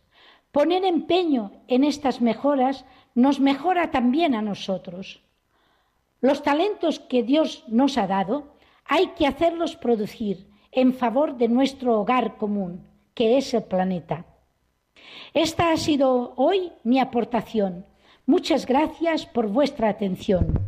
Poner empeño en estas mejoras nos mejora también a nosotros. Los talentos que Dios nos ha dado hay que hacerlos producir en favor de nuestro hogar común, que es el planeta. Esta ha sido hoy mi aportación. Muchas gracias por vuestra atención.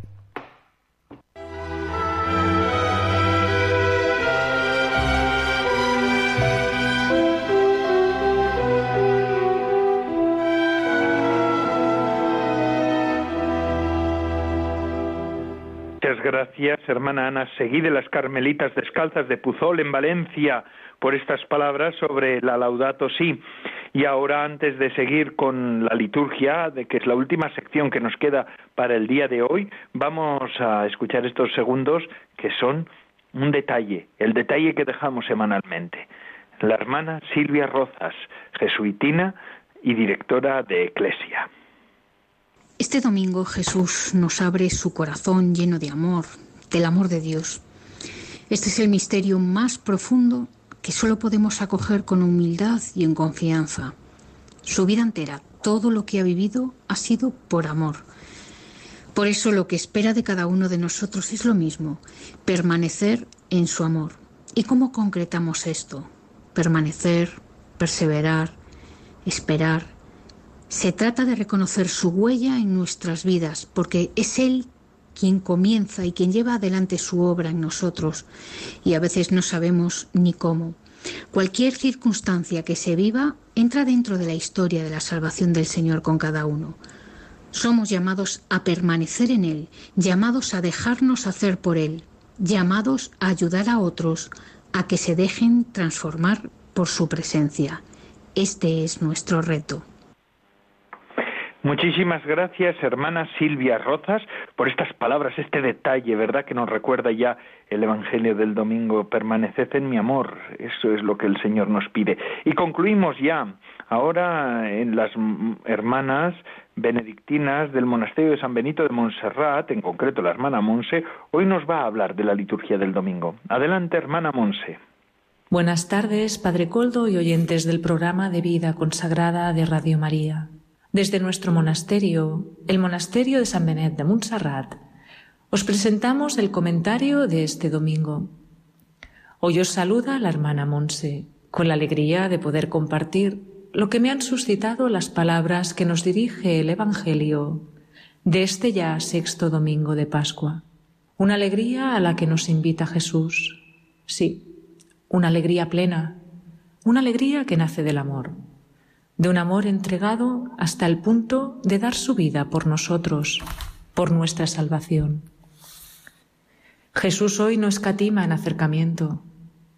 Muchas gracias, hermana Ana Seguí de las Carmelitas Descalzas de Puzol, en Valencia, por estas palabras sobre la Laudato Si. Y ahora, antes de seguir con la liturgia, de que es la última sección que nos queda para el día de hoy, vamos a escuchar estos segundos que son un detalle, el detalle que dejamos semanalmente. La hermana Silvia Rozas, jesuitina y directora de Eclesia. Este domingo Jesús nos abre su corazón lleno de amor, del amor de Dios. Este es el misterio más profundo que solo podemos acoger con humildad y en confianza. Su vida entera, todo lo que ha vivido, ha sido por amor. Por eso lo que espera de cada uno de nosotros es lo mismo, permanecer en su amor. ¿Y cómo concretamos esto? Permanecer, perseverar, esperar, se trata de reconocer su huella en nuestras vidas, porque es Él quien comienza y quien lleva adelante su obra en nosotros, y a veces no sabemos ni cómo. Cualquier circunstancia que se viva entra dentro de la historia de la salvación del Señor con cada uno. Somos llamados a permanecer en Él, llamados a dejarnos hacer por Él, llamados a ayudar a otros a que se dejen transformar por su presencia. Este es nuestro reto. Muchísimas gracias, hermana Silvia Rozas, por estas palabras, este detalle, ¿verdad? Que nos recuerda ya el Evangelio del domingo. Permaneced en mi amor. Eso es lo que el Señor nos pide. Y concluimos ya. Ahora en las hermanas benedictinas del monasterio de San Benito de Montserrat, en concreto la hermana Monse, hoy nos va a hablar de la liturgia del domingo. Adelante, hermana Monse. Buenas tardes, Padre Coldo y oyentes del programa de vida consagrada de Radio María. Desde nuestro monasterio, el monasterio de San Benet de Montserrat, os presentamos el comentario de este domingo. Hoy os saluda la hermana Monse, con la alegría de poder compartir lo que me han suscitado las palabras que nos dirige el Evangelio de este ya sexto domingo de Pascua. Una alegría a la que nos invita Jesús. Sí, una alegría plena, una alegría que nace del amor de un amor entregado hasta el punto de dar su vida por nosotros, por nuestra salvación. Jesús hoy no escatima en acercamiento,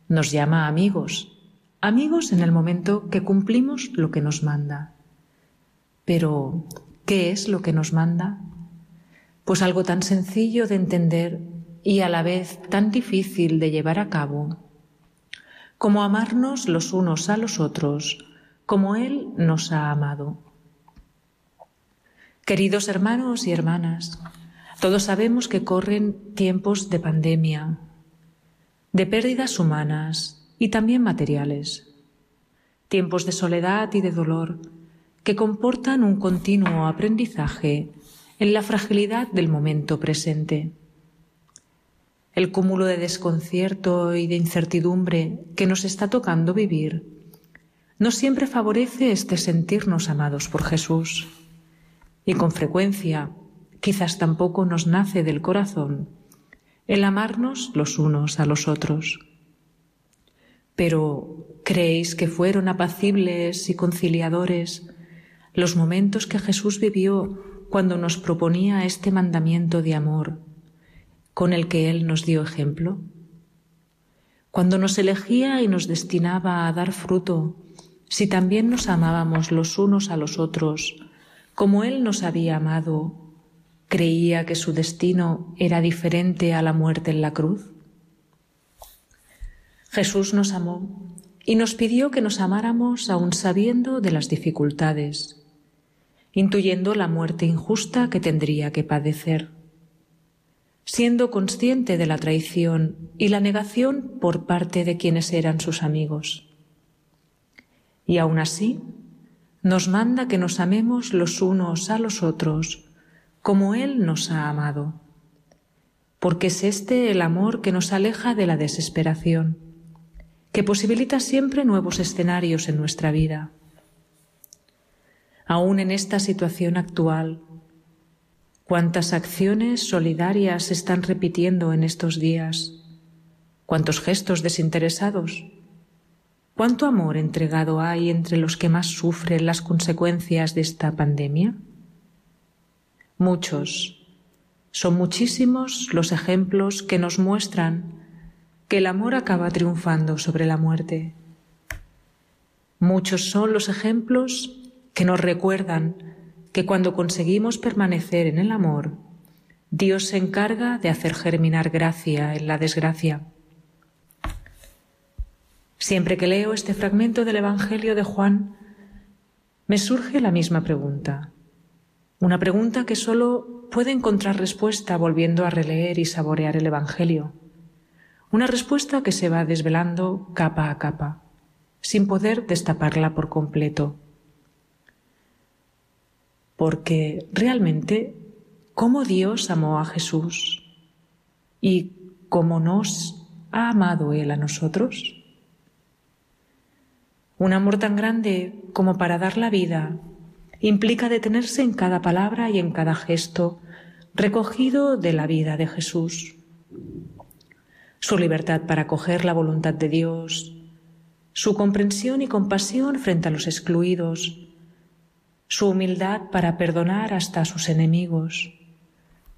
nos llama amigos, amigos en el momento que cumplimos lo que nos manda. Pero, ¿qué es lo que nos manda? Pues algo tan sencillo de entender y a la vez tan difícil de llevar a cabo, como amarnos los unos a los otros como Él nos ha amado. Queridos hermanos y hermanas, todos sabemos que corren tiempos de pandemia, de pérdidas humanas y también materiales, tiempos de soledad y de dolor que comportan un continuo aprendizaje en la fragilidad del momento presente. El cúmulo de desconcierto y de incertidumbre que nos está tocando vivir no siempre favorece este sentirnos amados por Jesús. Y con frecuencia, quizás tampoco nos nace del corazón el amarnos los unos a los otros. Pero ¿creéis que fueron apacibles y conciliadores los momentos que Jesús vivió cuando nos proponía este mandamiento de amor con el que Él nos dio ejemplo? Cuando nos elegía y nos destinaba a dar fruto, si también nos amábamos los unos a los otros, como Él nos había amado, ¿creía que su destino era diferente a la muerte en la cruz? Jesús nos amó y nos pidió que nos amáramos aun sabiendo de las dificultades, intuyendo la muerte injusta que tendría que padecer, siendo consciente de la traición y la negación por parte de quienes eran sus amigos. Y aun así, nos manda que nos amemos los unos a los otros como Él nos ha amado, porque es este el amor que nos aleja de la desesperación que posibilita siempre nuevos escenarios en nuestra vida. Aún en esta situación actual, cuántas acciones solidarias se están repitiendo en estos días, cuántos gestos desinteresados, cuánto amor entregado hay entre los que más sufren las consecuencias de esta pandemia. Muchos, son muchísimos los ejemplos que nos muestran que el amor acaba triunfando sobre la muerte. Muchos son los ejemplos que nos recuerdan que cuando conseguimos permanecer en el amor, Dios se encarga de hacer germinar gracia en la desgracia. Siempre que leo este fragmento del Evangelio de Juan, me surge la misma pregunta. Una pregunta que solo puede encontrar respuesta volviendo a releer y saborear el Evangelio. Una respuesta que se va desvelando capa a capa, sin poder destaparla por completo. Porque realmente, ¿cómo Dios amó a Jesús? ¿Y cómo nos ha amado Él a nosotros? Un amor tan grande como para dar la vida implica detenerse en cada palabra y en cada gesto recogido de la vida de Jesús su libertad para acoger la voluntad de Dios, su comprensión y compasión frente a los excluidos, su humildad para perdonar hasta a sus enemigos,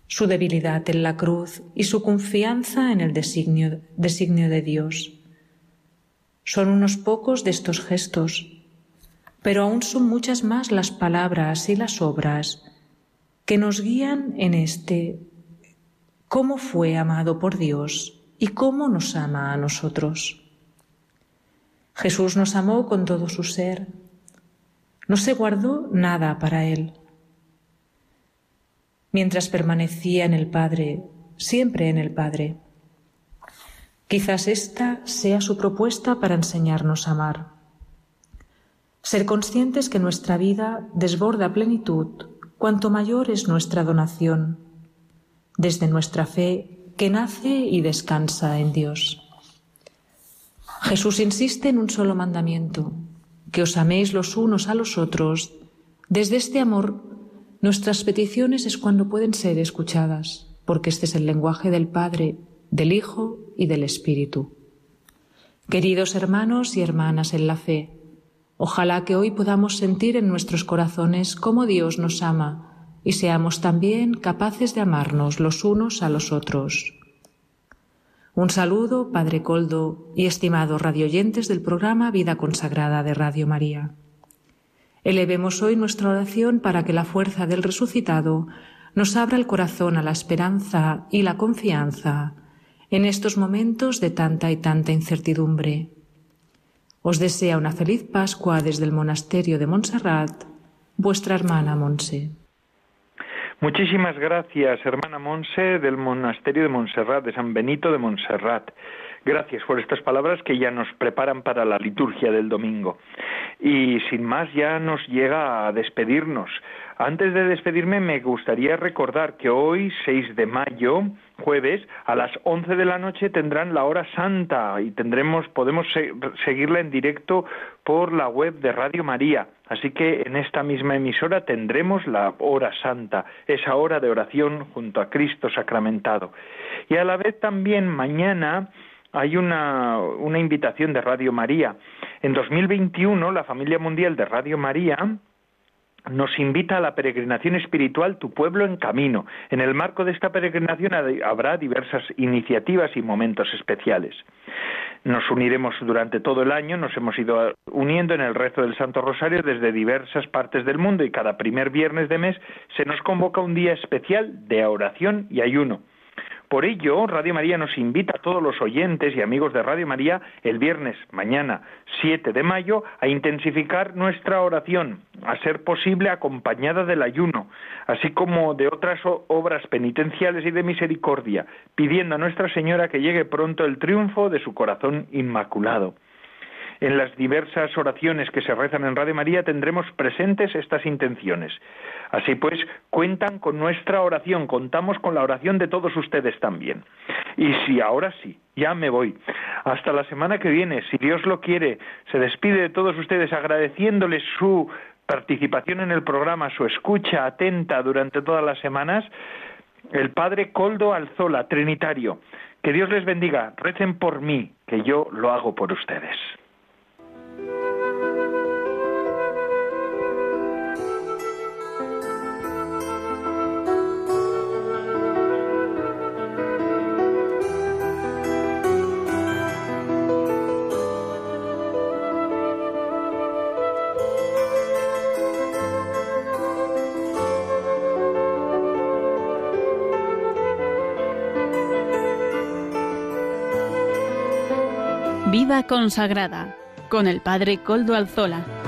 su debilidad en la cruz y su confianza en el designio, designio de Dios. Son unos pocos de estos gestos, pero aún son muchas más las palabras y las obras que nos guían en este cómo fue amado por Dios y cómo nos ama a nosotros. Jesús nos amó con todo su ser. No se guardó nada para Él. Mientras permanecía en el Padre, siempre en el Padre. Quizás esta sea su propuesta para enseñarnos a amar. Ser conscientes que nuestra vida desborda plenitud cuanto mayor es nuestra donación, desde nuestra fe que nace y descansa en Dios. Jesús insiste en un solo mandamiento, que os améis los unos a los otros. Desde este amor, nuestras peticiones es cuando pueden ser escuchadas, porque este es el lenguaje del Padre, del Hijo y del Espíritu. Queridos hermanos y hermanas en la fe, ojalá que hoy podamos sentir en nuestros corazones cómo Dios nos ama y seamos también capaces de amarnos los unos a los otros. Un saludo, Padre Coldo y estimados radioyentes del programa Vida Consagrada de Radio María. Elevemos hoy nuestra oración para que la fuerza del resucitado nos abra el corazón a la esperanza y la confianza en estos momentos de tanta y tanta incertidumbre. Os desea una feliz Pascua desde el monasterio de Montserrat, vuestra hermana Monse. Muchísimas gracias, hermana Monse, del Monasterio de Montserrat, de San Benito de Montserrat. Gracias por estas palabras que ya nos preparan para la liturgia del domingo. Y sin más, ya nos llega a despedirnos. Antes de despedirme, me gustaría recordar que hoy, 6 de mayo, jueves a las 11 de la noche tendrán la hora santa y tendremos podemos seguirla en directo por la web de Radio María. Así que en esta misma emisora tendremos la hora santa, esa hora de oración junto a Cristo sacramentado. Y a la vez también mañana hay una, una invitación de Radio María. En 2021 la familia mundial de Radio María nos invita a la peregrinación espiritual Tu pueblo en camino. En el marco de esta peregrinación habrá diversas iniciativas y momentos especiales. Nos uniremos durante todo el año, nos hemos ido uniendo en el rezo del Santo Rosario desde diversas partes del mundo y cada primer viernes de mes se nos convoca un día especial de oración y ayuno. Por ello, Radio María nos invita a todos los oyentes y amigos de Radio María el viernes, mañana 7 de mayo, a intensificar nuestra oración, a ser posible acompañada del ayuno, así como de otras obras penitenciales y de misericordia, pidiendo a Nuestra Señora que llegue pronto el triunfo de su corazón inmaculado. En las diversas oraciones que se rezan en Radio María tendremos presentes estas intenciones. Así pues, cuentan con nuestra oración, contamos con la oración de todos ustedes también. Y si ahora sí, ya me voy. Hasta la semana que viene, si Dios lo quiere, se despide de todos ustedes agradeciéndoles su participación en el programa, su escucha atenta durante todas las semanas, el Padre Coldo Alzola, Trinitario. Que Dios les bendiga, recen por mí, que yo lo hago por ustedes. Vida consagrada con el Padre Coldo Alzola.